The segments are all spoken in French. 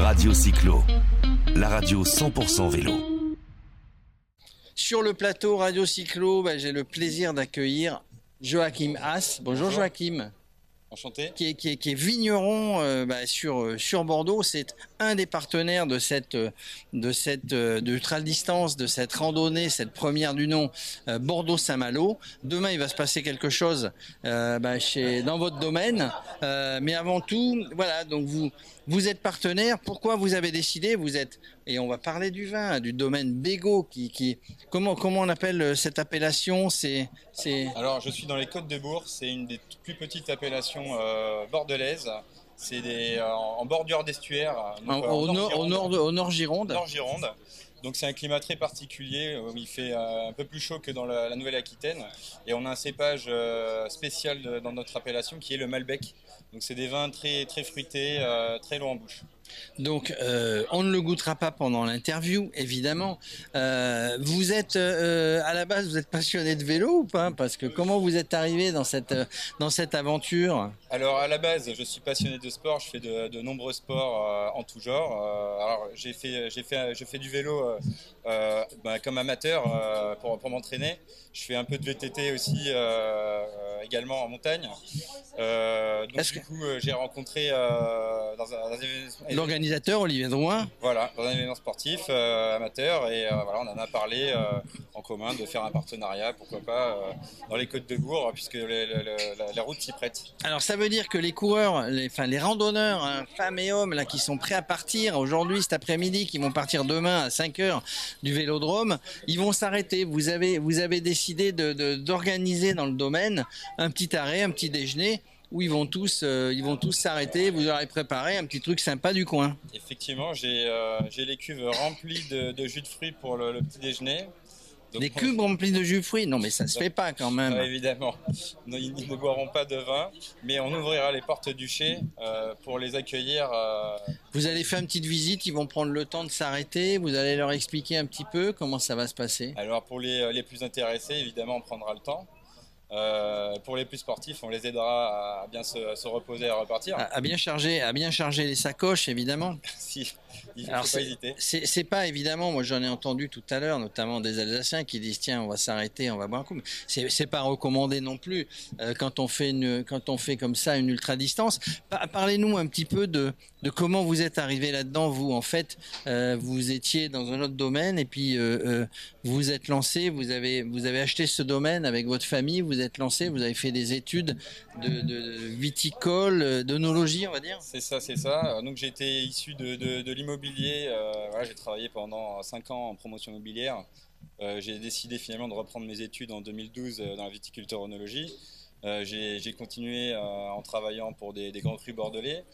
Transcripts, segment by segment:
Radio Cyclo, la radio 100% vélo. Sur le plateau Radio Cyclo, bah, j'ai le plaisir d'accueillir Joachim Haas. Bonjour, Bonjour. Joachim, Enchanté. qui est, qui est- qui est vigneron euh, bah, sur, euh, sur Bordeaux. C'est un des partenaires de cette, euh, de cette euh, distance, de cette randonnée, cette première du nom, euh, Bordeaux-Saint-Malo. Demain, il va se passer quelque chose bah, chez, dans votre domaine. Mais avant tout, voilà, donc vous, vous êtes partenaire. Pourquoi vous avez décidé Vous êtes, et on va parler du vin, du domaine Bégo, qui, qui comment, comment on appelle cette appellation? C'est, c'est, Alors, je suis dans les Côtes de Bourg. C'est une des plus petites appellations bordelaises. C'est des, euh, en bordure d'estuaire. au, donc, euh, au nord, au Gironde. nord, de- au nord Gironde. Nord Gironde. Donc c'est un climat très particulier où il fait euh, un peu plus chaud que dans la, la Nouvelle-Aquitaine. Et on a un cépage euh, spécial de- dans notre appellation qui est le Malbec. Donc c'est des vins très, très fruités, euh, très longs en bouche. Donc, euh, on ne le goûtera pas pendant l'interview, évidemment. Euh, vous êtes, euh, à la base, vous êtes passionné de vélo ou pas? Parce que comment vous êtes arrivé dans cette, dans cette aventure? Alors à la base, je suis passionné de sport. Je fais de, de nombreux sports en tout genre. Alors j'ai fait, j'ai fait, je fais du vélo bah, comme amateur pour, pour m'entraîner. Je fais un peu de VTT aussi également en montagne. Donc du que- coup, j'ai rencontré dans un, dans un L'organisateur, Olivier Drouin, voilà, dans un événement sportif euh, amateur et euh, voilà, on en a parlé euh, en commun de faire un partenariat, pourquoi pas, dans les Côtes de Bourg, puisque les, les- les- la, la route s'y prête. Alors ça veut dire que les coureurs, les, enfin les randonneurs, hein, femmes et hommes là qui sont prêts à partir aujourd'hui, cet après-midi, qui vont partir demain à 5 heures du Vélodrome, ils vont s'arrêter. Vous avez vous avez décidé de- de- d'organiser dans le domaine un petit arrêt, un petit déjeuner où ils vont tous euh, ils vont tous s'arrêter. Vous aurez préparé un petit truc sympa du coin. Effectivement, j'ai euh, les cuves remplies de, de jus de fruits pour le, le petit déjeuner. Donc, Des cubes remplis de jus de fruits? Non mais ça se fait pas quand même. Évidemment, ils ne boiront pas de vin, mais on ouvrira les portes du chai euh, pour les accueillir. Vous allez faire une petite visite. Ils vont prendre le temps de s'arrêter. Vous allez leur expliquer un petit peu comment ça va se passer. Alors pour les, les plus intéressés, évidemment, on prendra le temps. Euh, pour les plus sportifs, on les aidera à bien se, se reposer et à repartir. À, à bien charger, à bien charger les sacoches évidemment. Si, il Alors, pas hésiter. C'est pas évidemment, moi j'en ai entendu tout à l'heure, notamment des Alsaciens qui disent tiens on va s'arrêter, on va boire un coup. C'est pas recommandé non plus euh, quand on fait une quand on fait comme ça une ultra distance. Pa- Parlez-nous un petit peu de de comment vous êtes arrivé là-dedans. Vous en fait euh, vous étiez dans un autre domaine et puis vous vous êtes lancé, vous avez vous avez acheté ce domaine avec votre famille, vous êtes lancé, vous avez fait des études de, viticole, euh, d'œnologie on va dire. C'est ça, c'est ça. Euh, Donc été issu de, de- l'immobilier. euh, j'ai travaillé pendant 5 ans en promotion immobilière. Euh, j'ai décidé finalement de reprendre mes études en 2012 euh, dans la viticulture onologie. Euh, j'ai j'ai continué euh, en travaillant pour des, grands crus bordelais.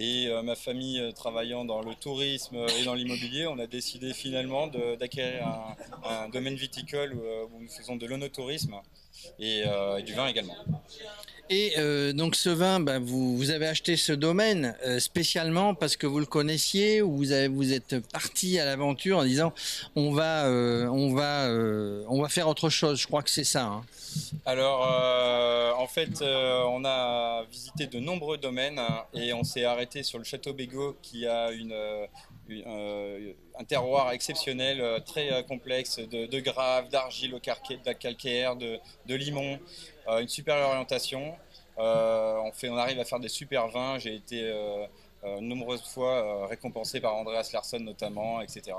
Et euh, ma famille euh, travaillant dans le tourisme et dans l'immobilier, on a décidé finalement d'acquérir un, domaine viticole où, euh, nous faisons de l'onotourisme euh, et du vin également. Et euh, donc ce vin, bah, vous, avez acheté ce domaine euh, spécialement parce que vous le connaissiez ou vous, avez, vous êtes parti à l'aventure en disant on va, euh, on, va, on va faire autre chose. Je crois que c'est ça. hein. Alors, en fait, on a visité de nombreux domaines et on s'est arrêté sur le château Bégaud qui a une, un terroir exceptionnel, euh, très euh, complexe, de, graves, d'argile au calcaire, de, limon, euh, une super orientation. Euh, on, on arrive à faire des super vins. J'ai été euh, nombreuses fois euh, récompensé par Andreas Larsson notamment, etc.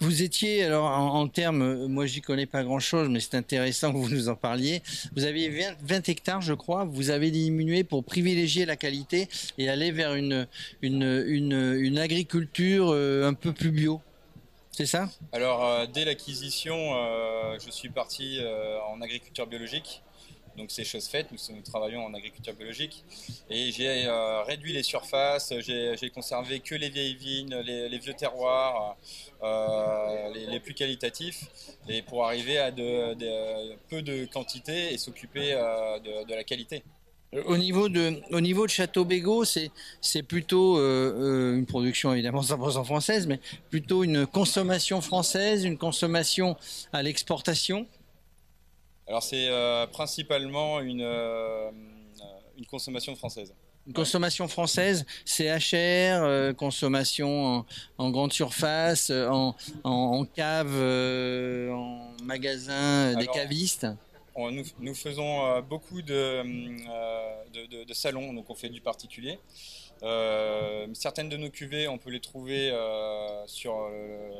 Vous étiez, alors en, en termes, euh, moi j'y connais pas grand chose, mais c'est intéressant que vous nous en parliez. Vous aviez 20, 20 hectares, je crois. Vous avez diminué pour privilégier la qualité et aller vers une, une, une, une agriculture un peu plus bio. C'est ça? Alors, dès l'acquisition, je suis parti en agriculture biologique. Donc, c'est chose faite. Nous, travaillons en agriculture biologique. Et j'ai euh, réduit les surfaces. J'ai conservé que les vieilles vignes, les, vieux terroirs, euh, les, plus qualitatifs. Et pour arriver à peu de quantité et s'occuper euh, de, la qualité. Au niveau de, au niveau de Château Bégaud, c'est, plutôt une production évidemment 100% française, mais plutôt une consommation française, une consommation à l'exportation. Alors, c'est euh, principalement une, euh, une consommation française. Une consommation française, CHR, euh, consommation en, grande surface, en, en, cave, en magasin, des cavistes nous, faisons beaucoup de, de, salons, donc on fait du particulier. certaines de nos cuvées, on peut les trouver sur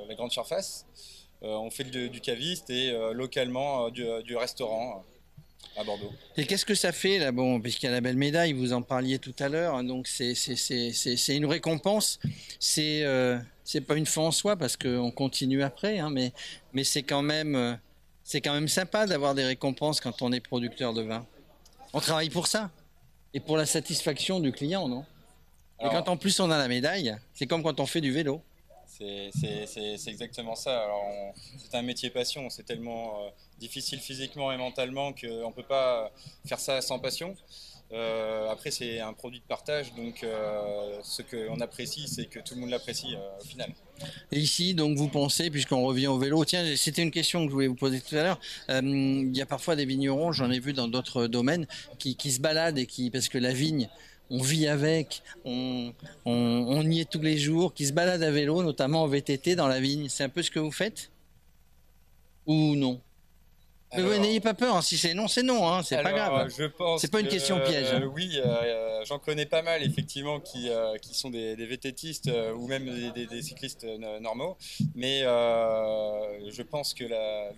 les grandes surfaces. On fait du caviste et localement du, restaurant à Bordeaux. Et qu'est-ce que ça fait là? Bon, puisqu'il y a la belle médaille, vous en parliez tout à l'heure, hein, donc c'est une récompense. C'est euh, c'est pas une fin en soi parce qu'on continue après, hein, mais, mais c'est quand même euh, c'est quand même sympa d'avoir des récompenses quand on est producteur de vin. On travaille pour ça et pour la satisfaction du client, non? Et quand en plus on a la médaille, c'est comme quand on fait du vélo. C'est exactement ça. C'est un métier passion. C'est tellement euh, difficile physiquement et mentalement qu'on ne peut pas faire ça sans passion. Euh, après, c'est un produit de partage, donc euh, ce qu'on apprécie, c'est que tout le monde l'apprécie au final. Et ici, donc, vous pensez, puisqu'on revient au vélo, tiens, c'était une question que je voulais vous poser tout à l'heure. Il y a parfois des vignerons, j'en ai vu dans d'autres domaines, qui, qui, se baladent et qui, parce que la vigne, on vit avec, on, y est tous les jours, qui se balade à vélo, notamment en VTT dans la vigne. C'est un peu ce que vous faites? Ou non? N'ayez pas peur, hein. si c'est non, c'est non, hein. c'est pas grave. Je pense c'est pas une question piège. Hein. oui, euh, j'en connais pas mal effectivement qui, euh, qui sont des, VTTistes euh, ou même des, cyclistes normaux, mais je pense que la,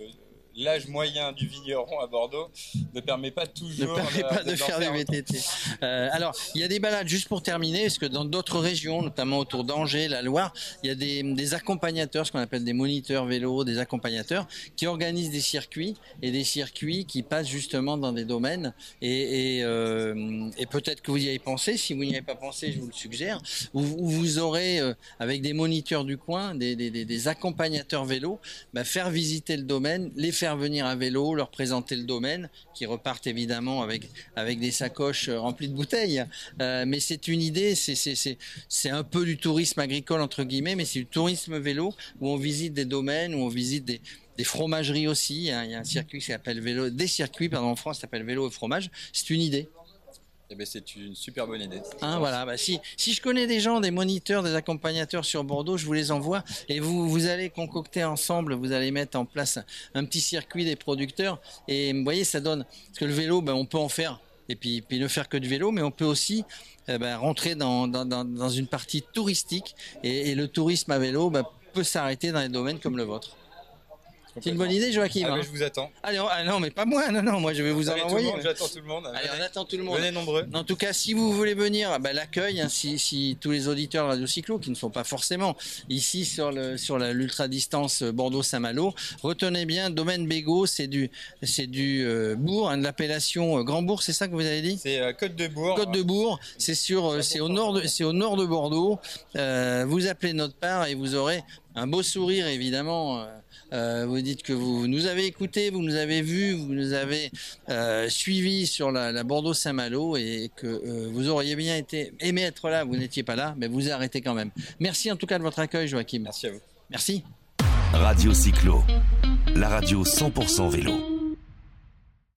l'âge moyen du vigneron à Bordeaux ne permet pas toujours ne permet pas de, faire, du VTT. Euh, alors, il y a des balades juste pour terminer, parce que dans d'autres régions, notamment autour d'Angers, la Loire, il y a des, accompagnateurs, ce qu'on appelle des moniteurs vélo, des accompagnateurs, qui organisent des circuits et des circuits qui passent justement dans des domaines. Et, euh, peut-être que vous y avez pensé. Si vous n'y avez pas pensé, je vous le suggère. Où, vous aurez, euh, avec des moniteurs du coin, des, accompagnateurs vélo, bah, faire visiter le domaine, les faire faire venir à vélo, leur présenter le domaine, qui repartent évidemment avec, avec des sacoches remplies de bouteilles. Euh, mais c'est une idée, c'est un peu du tourisme agricole, entre guillemets, mais c'est du tourisme vélo, où on visite des domaines, où on visite des, des fromageries aussi. Il y a un circuit qui s'appelle vélo, des circuits pardon, en France s'appelle vélo et fromage. C'est une idée. Eh ben, c'est une super bonne idée. Hein, voilà, bah, si, si je connais des gens, des moniteurs, des accompagnateurs sur Bordeaux, je vous les envoie. Et vous, vous allez concocter ensemble, vous allez mettre en place un petit circuit des producteurs. Et vous voyez, ça donne, parce que le vélo, ben, on peut en faire. Et puis, puis ne faire que du vélo, mais on peut aussi eh ben, rentrer dans, une partie touristique. Et, le tourisme à vélo ben, peut s'arrêter dans des domaines comme le vôtre. C'est une bonne idée, Joachim. Ah, hein. je vous attends. Allez, ah, non, mais pas moi, non, non, moi je vais vous en envoyer. J'attends tout le monde. Allez, on attend tout le monde. Venez nombreux. En tout cas, si vous voulez venir, bah, l'accueil, hein, si, si, tous les auditeurs de Radio Cyclo, qui ne sont pas forcément ici sur le sur l'ultra distance Bordeaux-Saint-Malo, retenez bien, domaine Bégaud, c'est du c'est du euh, Bourg, hein, de l'appellation euh, Grand Bourg, c'est ça que vous avez dit? C'est euh, Côte de Bourg. Côte de Bourg, c'est sur c'est au nord de c'est au nord de Bordeaux. vous appelez notre part et vous aurez un beau sourire évidemment. Euh, vous dites que vous nous avez écoutés, vous nous avez vus, vous nous avez euh, suivis sur la, Bordeaux-Saint-Malo et que euh, vous auriez bien été aimé être là, vous n'étiez pas là, mais vous arrêtez quand même. Merci en tout cas de votre accueil, Joachim. Merci à vous. Merci. Radio Cyclo, la radio 100% vélo.